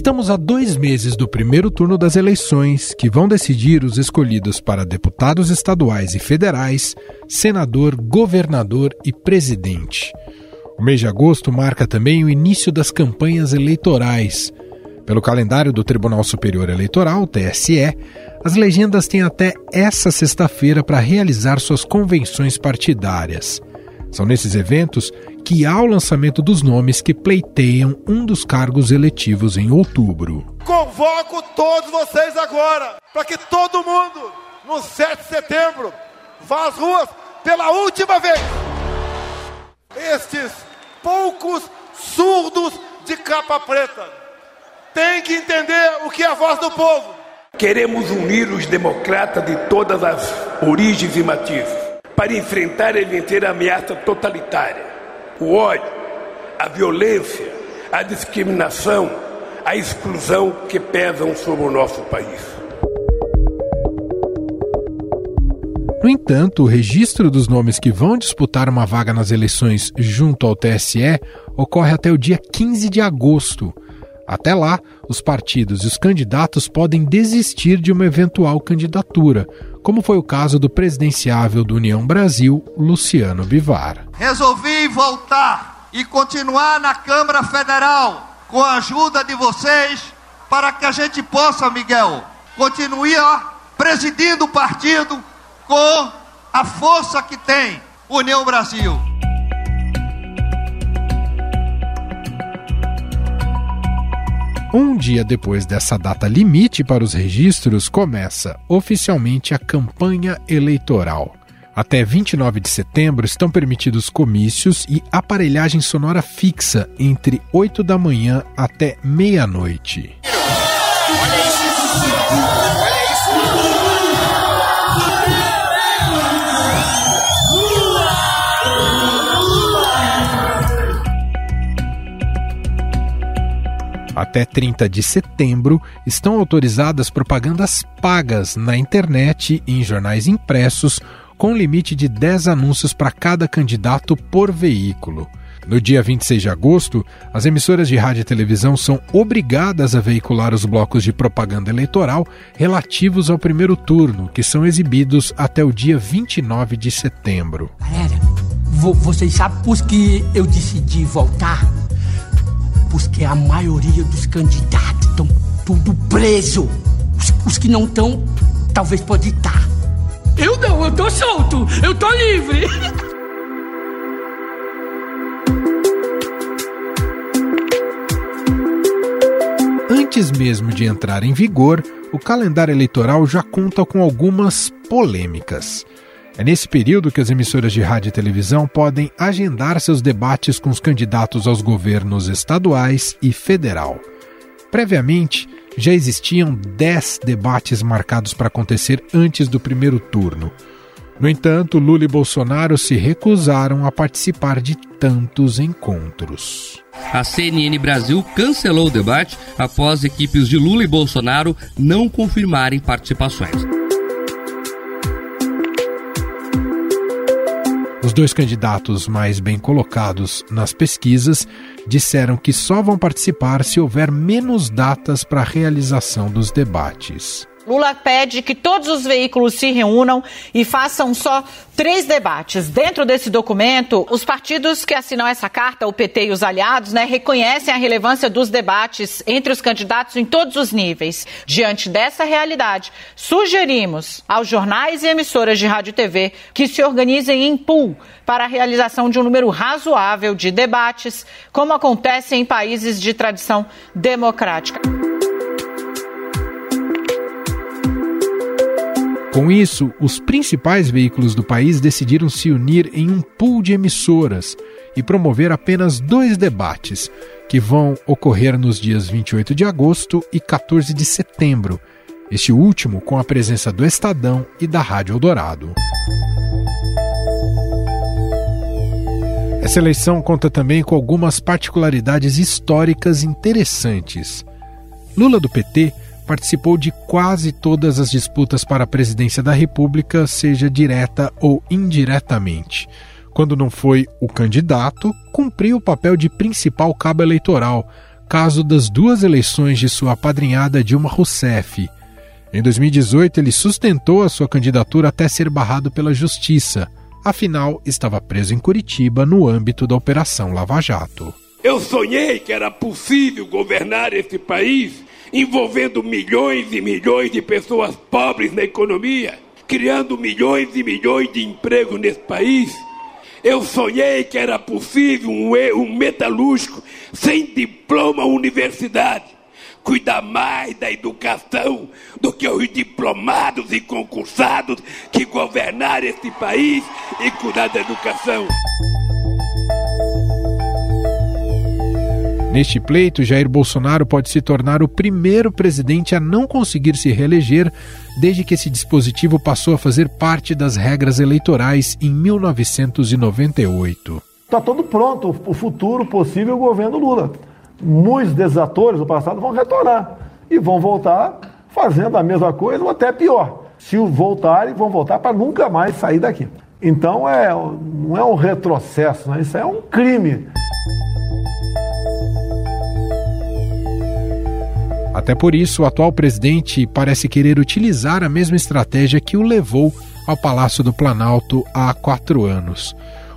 Estamos a dois meses do primeiro turno das eleições, que vão decidir os escolhidos para deputados estaduais e federais, senador, governador e presidente. O mês de agosto marca também o início das campanhas eleitorais. Pelo calendário do Tribunal Superior Eleitoral, TSE, as legendas têm até essa sexta-feira para realizar suas convenções partidárias. São nesses eventos que há o lançamento dos nomes que pleiteiam um dos cargos eletivos em outubro. Convoco todos vocês agora para que todo mundo, no 7 de setembro, vá às ruas pela última vez. Estes poucos surdos de capa preta têm que entender o que é a voz do povo. Queremos unir os democratas de todas as origens e matizes para enfrentar e vencer a ameaça totalitária, o ódio, a violência, a discriminação, a exclusão que pesam sobre o nosso país. No entanto, o registro dos nomes que vão disputar uma vaga nas eleições junto ao TSE ocorre até o dia 15 de agosto. Até lá, os partidos e os candidatos podem desistir de uma eventual candidatura, como foi o caso do presidenciável do União Brasil, Luciano Bivar. Resolvi voltar e continuar na Câmara Federal com a ajuda de vocês para que a gente possa, Miguel, continuar presidindo o partido com a força que tem União Brasil. Um dia depois dessa data limite para os registros, começa oficialmente a campanha eleitoral. Até 29 de setembro estão permitidos comícios e aparelhagem sonora fixa entre 8 da manhã até meia-noite. Até 30 de setembro estão autorizadas propagandas pagas na internet e em jornais impressos, com limite de 10 anúncios para cada candidato por veículo. No dia 26 de agosto, as emissoras de rádio e televisão são obrigadas a veicular os blocos de propaganda eleitoral relativos ao primeiro turno, que são exibidos até o dia 29 de setembro. Galera, vocês sabem por que eu decidi voltar? Porque a maioria dos candidatos estão tudo preso. Os, os que não estão, talvez pode estar. Eu não, eu tô solto, eu tô livre. Antes mesmo de entrar em vigor, o calendário eleitoral já conta com algumas polêmicas. É nesse período que as emissoras de rádio e televisão podem agendar seus debates com os candidatos aos governos estaduais e federal. Previamente, já existiam 10 debates marcados para acontecer antes do primeiro turno. No entanto, Lula e Bolsonaro se recusaram a participar de tantos encontros. A CNN Brasil cancelou o debate após equipes de Lula e Bolsonaro não confirmarem participações. Os dois candidatos mais bem colocados nas pesquisas disseram que só vão participar se houver menos datas para a realização dos debates. Lula pede que todos os veículos se reúnam e façam só três debates. Dentro desse documento, os partidos que assinam essa carta, o PT e os aliados, né, reconhecem a relevância dos debates entre os candidatos em todos os níveis. Diante dessa realidade, sugerimos aos jornais e emissoras de rádio e TV que se organizem em pool para a realização de um número razoável de debates, como acontece em países de tradição democrática. Com isso, os principais veículos do país decidiram se unir em um pool de emissoras e promover apenas dois debates, que vão ocorrer nos dias 28 de agosto e 14 de setembro, este último com a presença do Estadão e da Rádio Eldorado. Essa eleição conta também com algumas particularidades históricas interessantes. Lula do PT participou de quase todas as disputas para a presidência da República, seja direta ou indiretamente. Quando não foi o candidato, cumpriu o papel de principal cabo eleitoral, caso das duas eleições de sua apadrinhada Dilma Rousseff. Em 2018, ele sustentou a sua candidatura até ser barrado pela Justiça. Afinal, estava preso em Curitiba no âmbito da Operação Lava Jato. Eu sonhei que era possível governar esse país envolvendo milhões e milhões de pessoas pobres na economia, criando milhões e milhões de empregos nesse país. Eu sonhei que era possível um, um metalúrgico sem diploma universidade cuidar mais da educação do que os diplomados e concursados que governaram esse país e cuidar da educação. Neste pleito, Jair Bolsonaro pode se tornar o primeiro presidente a não conseguir se reeleger desde que esse dispositivo passou a fazer parte das regras eleitorais em 1998. Está todo pronto o futuro possível governo Lula. Muitos desses atores do passado vão retornar e vão voltar fazendo a mesma coisa ou até pior. Se voltarem, vão voltar para nunca mais sair daqui. Então é, não é um retrocesso, né? isso é um crime. Até por isso, o atual presidente parece querer utilizar a mesma estratégia que o levou ao Palácio do Planalto há quatro anos.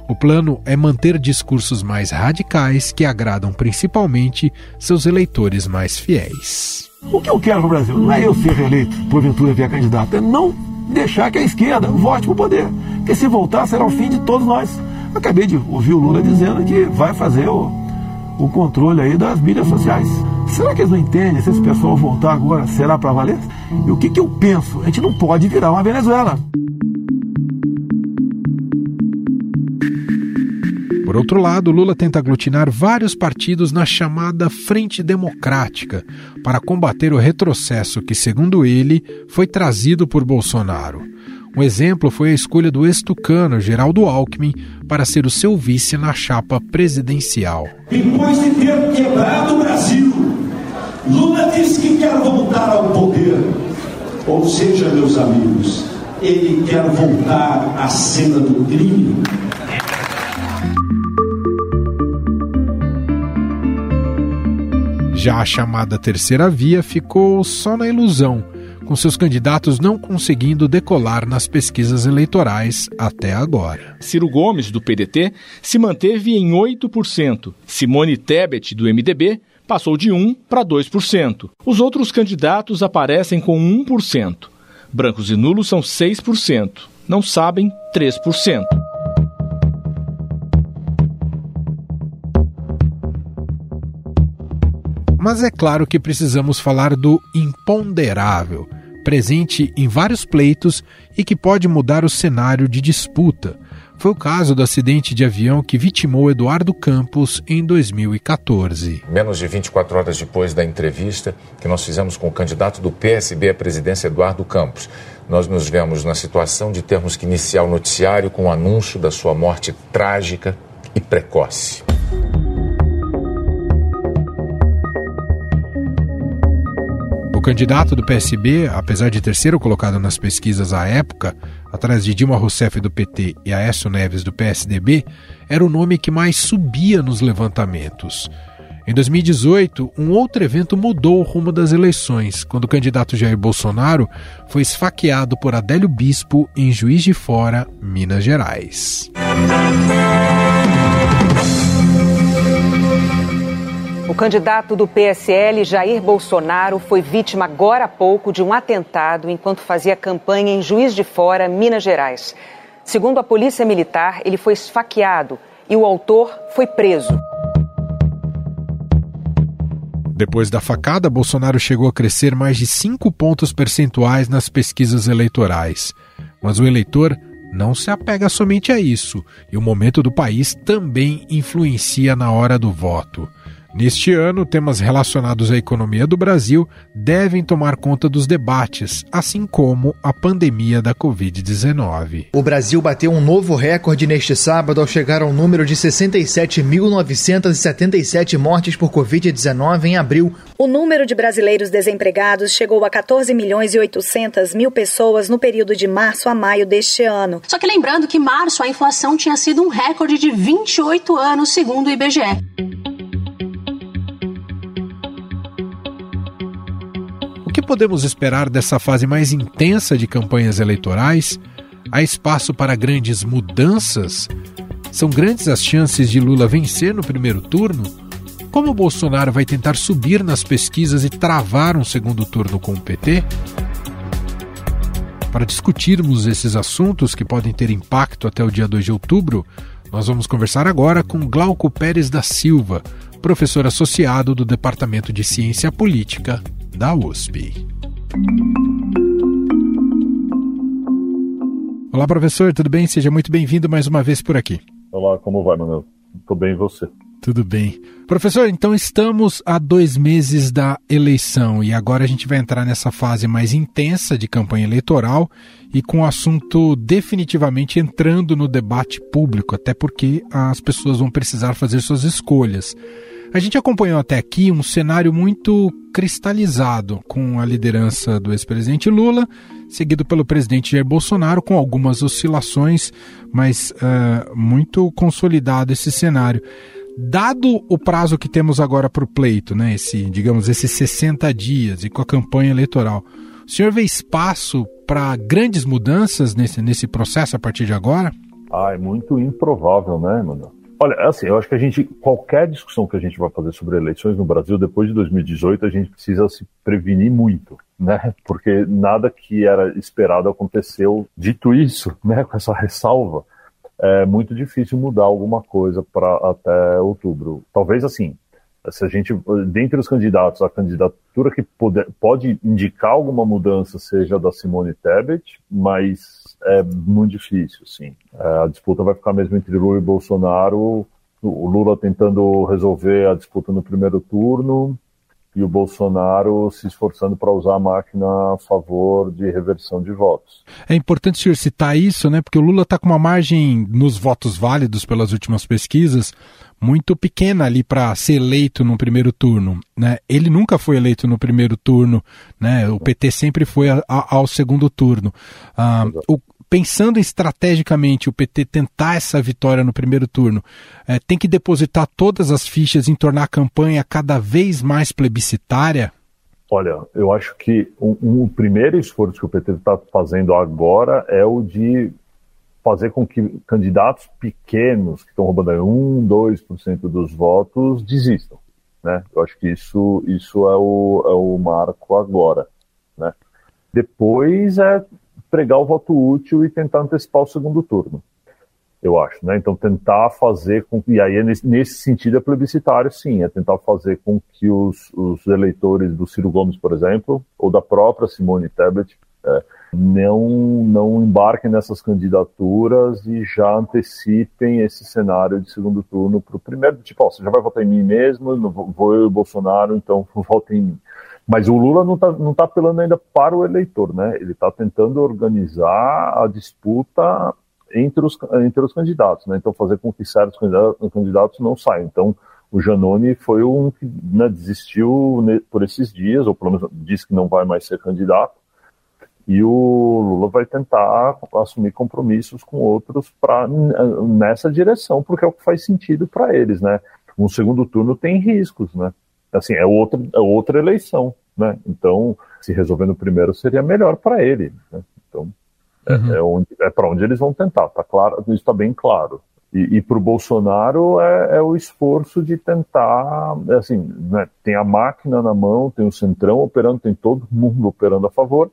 O plano é manter discursos mais radicais que agradam principalmente seus eleitores mais fiéis. O que eu quero no Brasil não é eu ser reeleito, porventura vier candidato, é não deixar que a esquerda vote para o poder. Porque se voltar será o fim de todos nós. Acabei de ouvir o Lula dizendo que vai fazer o, o controle aí das mídias sociais. Será que eles não entendem se esse pessoal voltar agora será para valer? E o que, que eu penso? A gente não pode virar uma Venezuela. Por outro lado, Lula tenta aglutinar vários partidos na chamada Frente Democrática para combater o retrocesso que, segundo ele, foi trazido por Bolsonaro. Um exemplo foi a escolha do ex-tucano Geraldo Alckmin para ser o seu vice na chapa presidencial. Depois de ter quebrado o Brasil, Lula disse que quer voltar ao poder. Ou seja, meus amigos, ele quer voltar à cena do crime. Já a chamada terceira via ficou só na ilusão com seus candidatos não conseguindo decolar nas pesquisas eleitorais até agora. Ciro Gomes, do PDT, se manteve em 8%. Simone Tebet, do MDB, passou de 1% para 2%. Os outros candidatos aparecem com 1%. Brancos e nulos são 6%. Não sabem 3%. Mas é claro que precisamos falar do imponderável, presente em vários pleitos e que pode mudar o cenário de disputa. Foi o caso do acidente de avião que vitimou Eduardo Campos em 2014. Menos de 24 horas depois da entrevista que nós fizemos com o candidato do PSB à presidência, Eduardo Campos, nós nos vemos na situação de termos que iniciar o noticiário com o anúncio da sua morte trágica e precoce. Candidato do PSB, apesar de terceiro colocado nas pesquisas à época, atrás de Dilma Rousseff do PT e Aécio Neves do PSDB, era o nome que mais subia nos levantamentos. Em 2018, um outro evento mudou o rumo das eleições, quando o candidato Jair Bolsonaro foi esfaqueado por Adélio Bispo em Juiz de Fora, Minas Gerais. O candidato do PSL, Jair Bolsonaro, foi vítima agora há pouco de um atentado enquanto fazia campanha em Juiz de Fora, Minas Gerais. Segundo a Polícia Militar, ele foi esfaqueado e o autor foi preso. Depois da facada, Bolsonaro chegou a crescer mais de cinco pontos percentuais nas pesquisas eleitorais. Mas o eleitor não se apega somente a isso, e o momento do país também influencia na hora do voto. Neste ano, temas relacionados à economia do Brasil devem tomar conta dos debates, assim como a pandemia da Covid-19. O Brasil bateu um novo recorde neste sábado ao chegar ao número de 67.977 mortes por Covid-19 em abril. O número de brasileiros desempregados chegou a 14 milhões e 800 mil pessoas no período de março a maio deste ano. Só que lembrando que março a inflação tinha sido um recorde de 28 anos, segundo o IBGE. Que podemos esperar dessa fase mais intensa de campanhas eleitorais? Há espaço para grandes mudanças? São grandes as chances de Lula vencer no primeiro turno? Como Bolsonaro vai tentar subir nas pesquisas e travar um segundo turno com o PT? Para discutirmos esses assuntos que podem ter impacto até o dia 2 de outubro, nós vamos conversar agora com Glauco Pérez da Silva, professor associado do Departamento de Ciência Política da USP. Olá, professor, tudo bem? Seja muito bem-vindo mais uma vez por aqui. Olá, como vai, Manuel? Tudo bem e você? Tudo bem. Professor, então estamos a dois meses da eleição e agora a gente vai entrar nessa fase mais intensa de campanha eleitoral e com o assunto definitivamente entrando no debate público, até porque as pessoas vão precisar fazer suas escolhas. A gente acompanhou até aqui um cenário muito cristalizado, com a liderança do ex-presidente Lula, seguido pelo presidente Jair Bolsonaro, com algumas oscilações, mas uh, muito consolidado esse cenário. Dado o prazo que temos agora para o pleito, né, esse, digamos, esses 60 dias e com a campanha eleitoral, o senhor vê espaço para grandes mudanças nesse, nesse processo a partir de agora? Ah, é muito improvável, né, mano? Olha, assim, eu acho que a gente, qualquer discussão que a gente vai fazer sobre eleições no Brasil depois de 2018, a gente precisa se prevenir muito, né? Porque nada que era esperado aconteceu. Dito isso, né, com essa ressalva, é muito difícil mudar alguma coisa para até outubro. Talvez assim, se a gente, dentre os candidatos, a candidatura que pode, pode indicar alguma mudança seja da Simone Tebet, mas é muito difícil, sim. A disputa vai ficar mesmo entre Lula e Bolsonaro. O Lula tentando resolver a disputa no primeiro turno e o Bolsonaro se esforçando para usar a máquina a favor de reversão de votos. É importante o senhor citar isso, né? Porque o Lula está com uma margem nos votos válidos pelas últimas pesquisas muito pequena ali para ser eleito no primeiro turno, né? Ele nunca foi eleito no primeiro turno, né? O PT sempre foi a, a, ao segundo turno. Ah, o, pensando estrategicamente o PT tentar essa vitória no primeiro turno, é, tem que depositar todas as fichas em tornar a campanha cada vez mais plebiscitária? Olha, eu acho que o primeiro esforço que o PT está fazendo agora é o de fazer com que candidatos pequenos, que estão roubando 1, 2% dos votos, desistam. Né? Eu acho que isso, isso é, o, é o marco agora. Né? Depois é pregar o voto útil e tentar antecipar o segundo turno. Eu acho, né? Então tentar fazer com e aí nesse, nesse, sentido é plebiscitário, sim, é tentar fazer com que os, os, eleitores do Ciro Gomes, por exemplo, ou da própria Simone Tebet, é, não não embarquem nessas candidaturas e já antecipem esse cenário de segundo turno para o primeiro, tipo, ó, você já vai votar em mim mesmo, vou eu e o Bolsonaro, então vote em mim. Mas o Lula não está não tá apelando ainda para o eleitor, né? Ele está tentando organizar a disputa entre os, entre os candidatos, né? Então fazer com que certos candidatos, não saiam. Então o Janone foi um que né, desistiu por esses dias, ou pelo menos disse que não vai mais ser candidato. E o Lula vai tentar assumir compromissos com outros para nessa direção, porque é o que faz sentido para eles, né? Um segundo turno tem riscos, né? Assim, é outra, é outra eleição, né? Então, se resolver no primeiro seria melhor para ele, né? Então, é, uhum. é, onde, é para onde eles vão tentar, tá claro, isso está bem claro. E, e para o Bolsonaro é, é, o esforço de tentar, é assim, né, tem a máquina na mão, tem o Centrão operando, tem todo mundo operando a favor,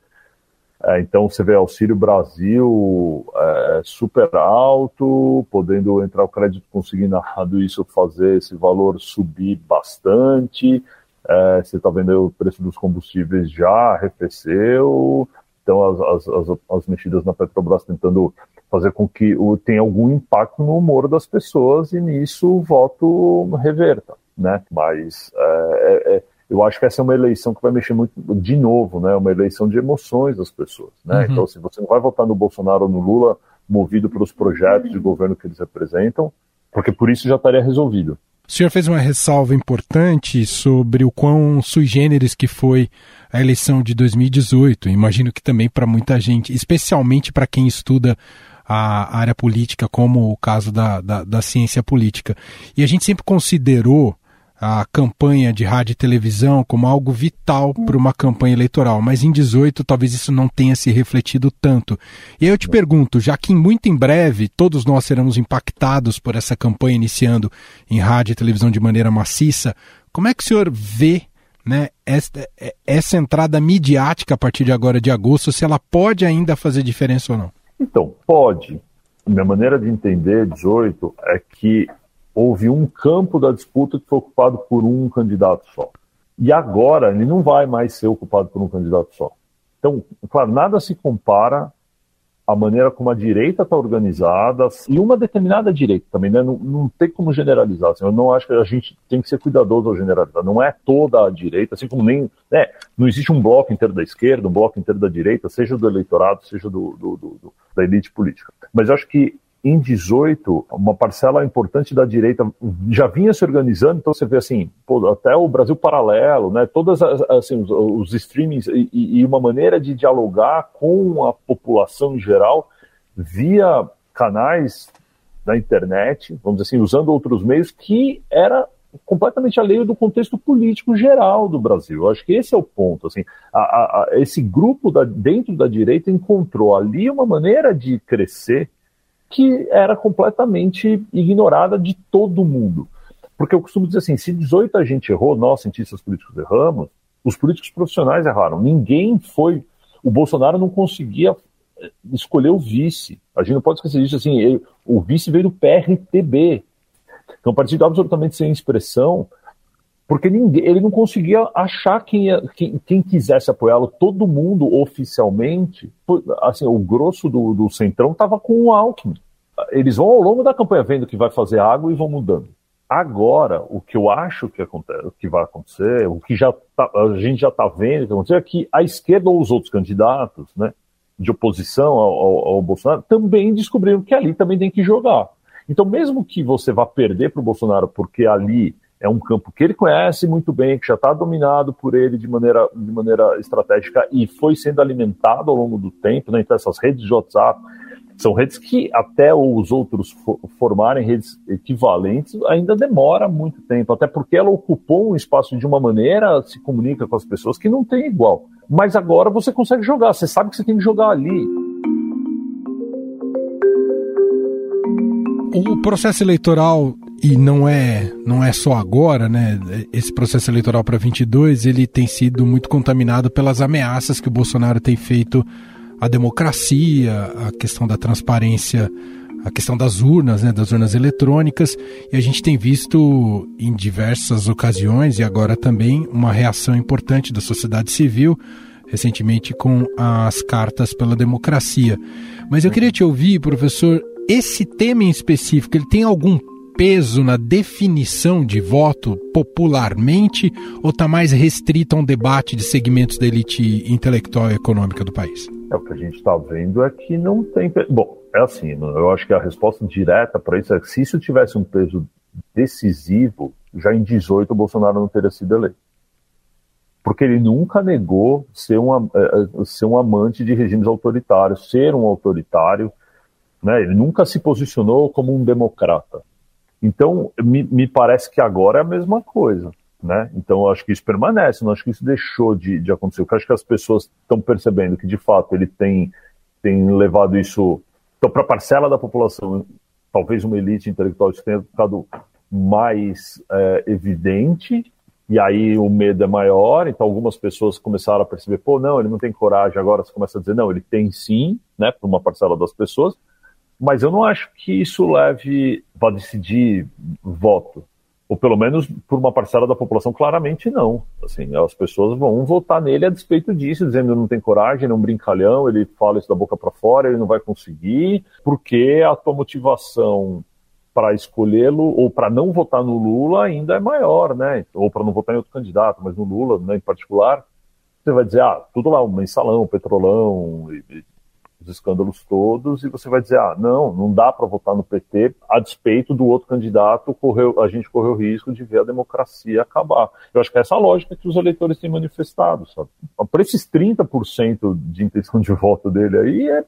então você vê Auxílio Brasil é, super alto, podendo entrar o crédito consignado, isso fazer esse valor subir bastante. É, você está vendo o preço dos combustíveis já arrefeceu. Então as, as, as, as, mexidas na Petrobras tentando fazer com que o, tenha algum impacto no humor das pessoas e nisso o voto reverta. Né? Mas é, é, é eu acho que essa é uma eleição que vai mexer muito, de novo, né? Uma eleição de emoções das pessoas, né? Uhum. Então, se você não vai votar no Bolsonaro ou no Lula, movido pelos projetos de governo que eles representam, porque por isso já estaria resolvido. O senhor fez uma ressalva importante sobre o quão sui generis que foi a eleição de 2018. Imagino que também para muita gente, especialmente para quem estuda a área política, como o caso da, da, da ciência política. E a gente sempre considerou a campanha de rádio e televisão como algo vital para uma campanha eleitoral, mas em 18 talvez isso não tenha se refletido tanto. E aí eu te pergunto, já que muito em breve todos nós seremos impactados por essa campanha iniciando em rádio e televisão de maneira maciça, como é que o senhor vê né, essa, essa entrada midiática a partir de agora de agosto, se ela pode ainda fazer diferença ou não? Então, pode. Minha maneira de entender 18 é que houve um campo da disputa que foi ocupado por um candidato só. E agora ele não vai mais ser ocupado por um candidato só. Então, claro, nada se compara à maneira como a direita está organizada e uma determinada direita também, né? Não, não tem como generalizar. Assim, eu não acho que a gente tem que ser cuidadoso ao generalizar. Não é toda a direita, assim como nem. Né, não existe um bloco inteiro da esquerda, um bloco inteiro da direita, seja do eleitorado, seja do, do, do, da elite política. Mas acho que em 18, uma parcela importante da direita já vinha se organizando, então você vê assim, pô, até o Brasil Paralelo, né, todas assim, os, os streamings e, e, uma maneira de dialogar com a população em geral via canais da internet, vamos dizer assim, usando outros meios que era completamente alheio do contexto político geral do Brasil. Eu acho que esse é o ponto. Assim, a, a, esse grupo da, dentro da direita encontrou ali uma maneira de crescer que era completamente ignorada de todo mundo. Porque eu costumo dizer assim, se 18 a gente errou, nós, cientistas políticos, erramos, os políticos profissionais erraram. Ninguém foi... O Bolsonaro não conseguia eh, escolher o vice. A gente não pode esquecer disso. Assim, ele, o vice veio do PRTB. Então, um partido absolutamente sem expressão, porque ninguém, ele não conseguia achar quem, quem, quem quisesse apoiá-lo. Todo mundo oficialmente, assim, o grosso do, do centrão estava com o Alckmin. Eles vão ao longo da campanha vendo que vai fazer água e vão mudando. Agora, o que eu acho que, acontece, que vai acontecer, o que já tá, a gente já está vendo que acontecer, é que a esquerda ou os outros candidatos, né, de oposição ao, ao, ao Bolsonaro, também descobriram que ali também tem que jogar. Então, mesmo que você vá perder para o Bolsonaro porque ali é um campo que ele conhece muito bem, que já está dominado por ele de maneira, de maneira estratégica e foi sendo alimentado ao longo do tempo, né? Então essas redes de WhatsApp são redes que até os outros formarem redes equivalentes ainda demora muito tempo, até porque ela ocupou um espaço de uma maneira, se comunica com as pessoas que não tem igual. Mas agora você consegue jogar, você sabe que você tem que jogar ali. O processo eleitoral e não é não é só agora, né? Esse processo eleitoral para 22 ele tem sido muito contaminado pelas ameaças que o Bolsonaro tem feito à democracia, a questão da transparência, a questão das urnas, né? Das urnas eletrônicas e a gente tem visto em diversas ocasiões e agora também uma reação importante da sociedade civil recentemente com as cartas pela democracia. Mas eu queria te ouvir, professor, esse tema em específico, ele tem algum peso na definição de voto popularmente ou está mais restrito a um debate de segmentos da elite intelectual e econômica do país? É, o que a gente está vendo é que não tem. Bom, é assim, eu acho que a resposta direta para isso é que se isso tivesse um peso decisivo, já em 18 o Bolsonaro não teria sido eleito. Porque ele nunca negou ser um, é, é, ser um amante de regimes autoritários, ser um autoritário. Né? Ele nunca se posicionou como um democrata. Então, me, me parece que agora é a mesma coisa. Né? Então, eu acho que isso permanece, não acho que isso deixou de, de acontecer. Eu acho que as pessoas estão percebendo que, de fato, ele tem, tem levado isso. Então, para parcela da população, talvez uma elite intelectual, isso tenha ficado mais é, evidente, e aí o medo é maior. Então, algumas pessoas começaram a perceber: pô, não, ele não tem coragem. Agora você começa a dizer: não, ele tem sim, né, para uma parcela das pessoas mas eu não acho que isso leve para decidir voto. Ou pelo menos por uma parcela da população, claramente não. Assim, as pessoas vão votar nele a despeito disso, dizendo não tem coragem, ele é um brincalhão, ele fala isso da boca para fora, ele não vai conseguir, porque a tua motivação para escolhê-lo ou para não votar no Lula ainda é maior, né? Ou para não votar em outro candidato, mas no Lula, né, em particular, você vai dizer, ah, tudo lá, um mensalão, um petrolão, os escândalos todos, e você vai dizer, ah, não, não dá para votar no PT a despeito do outro candidato, correu, a gente correu o risco de ver a democracia acabar. Eu acho que é essa lógica que os eleitores têm manifestado, sabe? Para esses 30% de intenção de voto dele aí, é,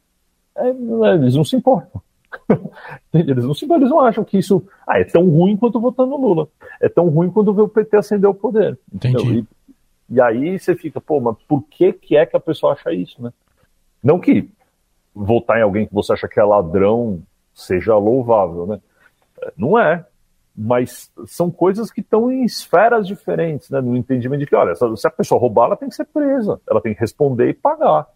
é, eles não se importam. eles não se eles não acham que isso ah, é tão ruim quanto votar no Lula. É tão ruim quanto ver o PT acender o poder. Entendi. E, e, aí você fica, pô, mas por que, que é que a pessoa acha isso, né? Não que votar em alguém que você acha que é ladrão seja louvável, né? Não é. Mas são coisas que estão em esferas diferentes, né? No entendimento de que, olha, se a pessoa roubar, ela tem que ser presa, ela tem que responder e pagar.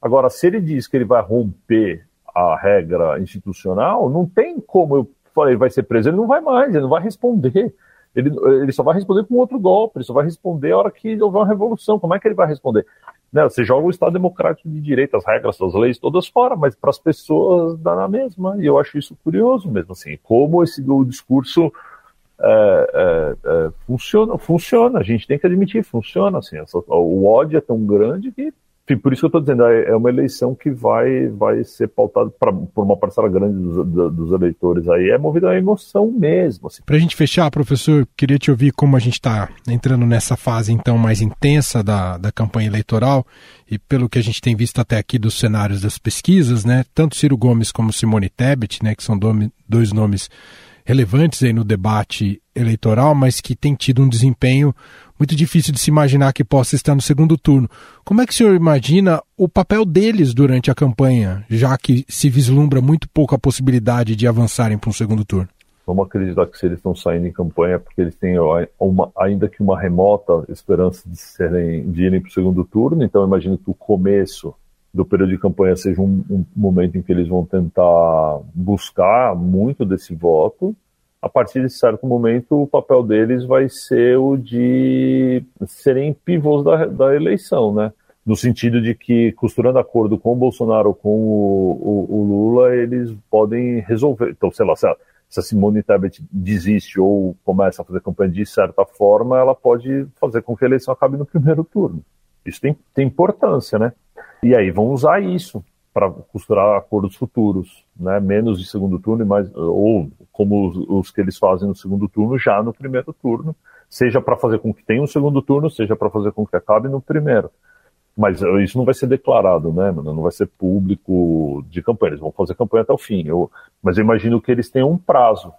Agora, se ele diz que ele vai romper a regra institucional, não tem como eu falei, vai ser preso, ele não vai mais, ele não vai responder. Ele, ele só vai responder com outro golpe, ele só vai responder a hora que houver uma revolução. Como é que ele vai responder? Né, você joga o Estado Democrático de Direito, as regras, as leis todas fora, mas para as pessoas dá na mesma. E eu acho isso curioso mesmo, assim, como esse o discurso é, é, é, funciona, funciona, a gente tem que admitir, funciona, assim, essa, o ódio é tão grande que por isso que eu estou dizendo, é, é uma eleição que vai, vai ser pautada pra, por uma parcela grande dos, dos eleitores aí, é movida a emoção mesmo. Assim. Para a gente fechar, professor, queria te ouvir como a gente está entrando nessa fase então mais intensa da, da campanha eleitoral e pelo que a gente tem visto até aqui dos cenários das pesquisas, né? Tanto Ciro Gomes como Simone Tebet, né? Que são dois nomes relevantes aí no debate eleitoral, mas que tem tido um desempenho muito difícil de se imaginar que possa estar no segundo turno. Como é que o senhor imagina o papel deles durante a campanha, já que se vislumbra muito pouco a possibilidade de avançarem para um segundo turno? Vamos acreditar que se eles estão saindo em campanha, porque eles têm uma, ainda que uma remota esperança de, serem, de irem para o segundo turno, então imagino que o começo do período de campanha seja um, um momento em que eles vão tentar buscar muito desse voto, a partir de certo momento, o papel deles vai ser o de serem pivôs da, da eleição, né? No sentido de que, costurando acordo com o Bolsonaro ou com o, o, o, Lula, eles podem resolver. Então, sei lá, se a, se a Simone Tebet desiste ou começa a fazer campanha de certa forma, ela pode fazer com que a eleição acabe no primeiro turno. Isso tem, tem importância, né? E aí vão usar isso para costurar acordos futuros, né? menos de segundo turno mais ou como os, os, que eles fazem no segundo turno já no primeiro turno, seja para fazer com que tenha um segundo turno, seja para fazer com que acabe no primeiro. Mas isso não vai ser declarado, né, mano? Não vai ser público de campanha. Eles vão fazer campanha até o fim. Eu, mas eu imagino que eles tenham um prazo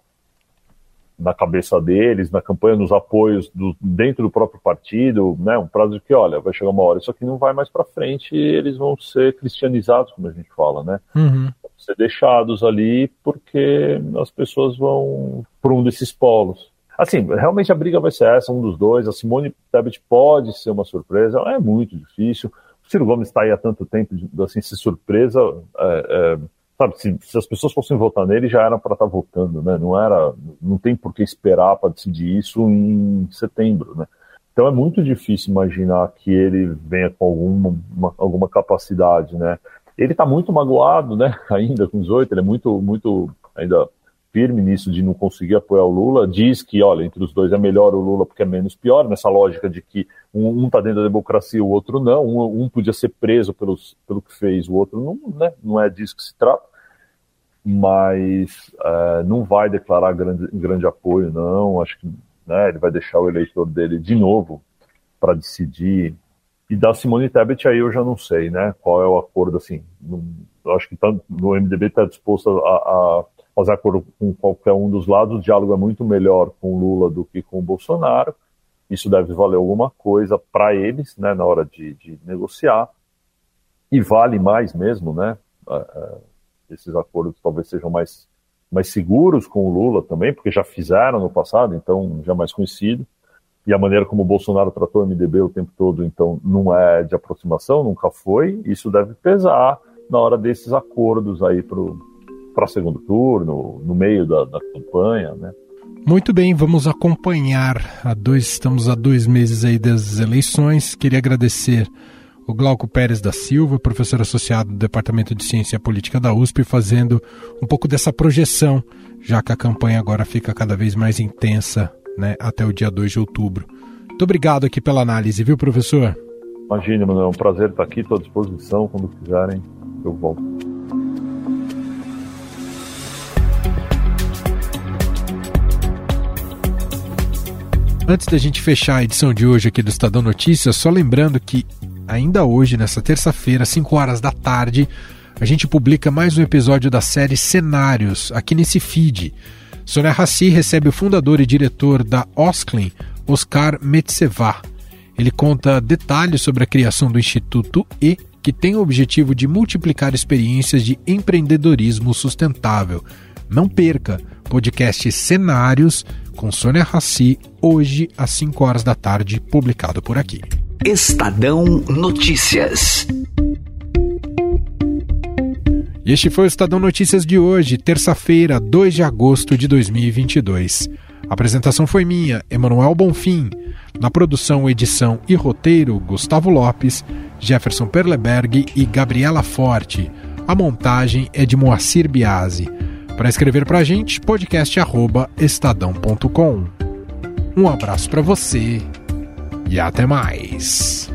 na cabeça deles, na campanha, nos apoios do, dentro do próprio partido, né, um prazo de que, olha, vai chegar uma hora, isso aqui não vai mais para frente e eles vão ser cristianizados, como a gente fala, né? Uhum. Vão ser deixados ali porque as pessoas vão por um desses polos. Assim, realmente a briga vai ser essa, um dos dois. A Simone Tebet pode ser uma surpresa, é muito difícil. O Ciro Gomes está aí há tanto tempo, assim, se surpresa, é, é, sabe, se, se, as pessoas fossem votar nele, já era para estar tá votando, né? Não era, não tem por que esperar para decidir isso em setembro, né? Então é muito difícil imaginar que ele venha com alguma, uma, alguma capacidade, né? Ele está muito magoado, né? Ainda com os oito, ele é muito, muito ainda firme nisso de não conseguir apoiar o Lula. Diz que, olha, entre os dois é melhor o Lula porque é menos pior, nessa lógica de que um está dentro da democracia, o outro não. Um, um, podia ser preso pelos, pelo que fez, o outro não, né? Não é disso que se trata mas é, não vai declarar grande, grande apoio, não. Acho que né, ele vai deixar o eleitor dele de novo para decidir. E da Simone Tebet aí eu já não sei, né? Qual é o acordo, assim. Não, acho que tá, no MDB está disposto a, a, fazer acordo com qualquer um dos lados. O diálogo é muito melhor com Lula do que com o Bolsonaro. Isso deve valer alguma coisa para eles, né? Na hora de, de negociar. E vale mais mesmo, né? Esses acordos talvez sejam mais, mais seguros com o Lula também, porque já fizeram no passado, então já mais conhecido. E a maneira como o Bolsonaro tratou o MDB o tempo todo, então, não é de aproximação, nunca foi. Isso deve pesar na hora desses acordos aí para segundo turno, no meio da, da campanha, né? Muito bem, vamos acompanhar. A dois, estamos a dois meses aí das eleições. Queria agradecer o Glauco Pérez da Silva, professor associado do Departamento de Ciência Política da USP, fazendo um pouco dessa projeção, já que a campanha agora fica cada vez mais intensa né, até o dia 2 de outubro. Muito obrigado aqui pela análise, viu, professor? Imagina, Manuel, é um prazer estar aqui, estou à disposição, quando quiserem, eu volto. Antes da gente fechar a edição de hoje aqui do Estadão Notícias, só lembrando que ainda hoje, nessa terça-feira, 5 horas da tarde, a gente publica mais um episódio da série Cenários aqui nesse feed. Sônia Rassi recebe o fundador e diretor da Osklin, Oscar Metsevá. Ele conta detalhes sobre a criação do Instituto E, que tem o objetivo de multiplicar experiências de empreendedorismo sustentável. Não perca! Podcast Cenários com Sônia Rassi, hoje às 5 horas da tarde, publicado por aqui. Estadão Notícias. Este foi o Estadão Notícias de hoje, terça-feira, 2 de agosto de 2022. A apresentação foi minha, Emanuel Bonfim. Na produção, edição e roteiro, Gustavo Lopes, Jefferson Perleberg e Gabriela Forte. A montagem é de Moacir Biasi. Para escrever para a gente, podcast@estadão.com. Um abraço para você e até mais.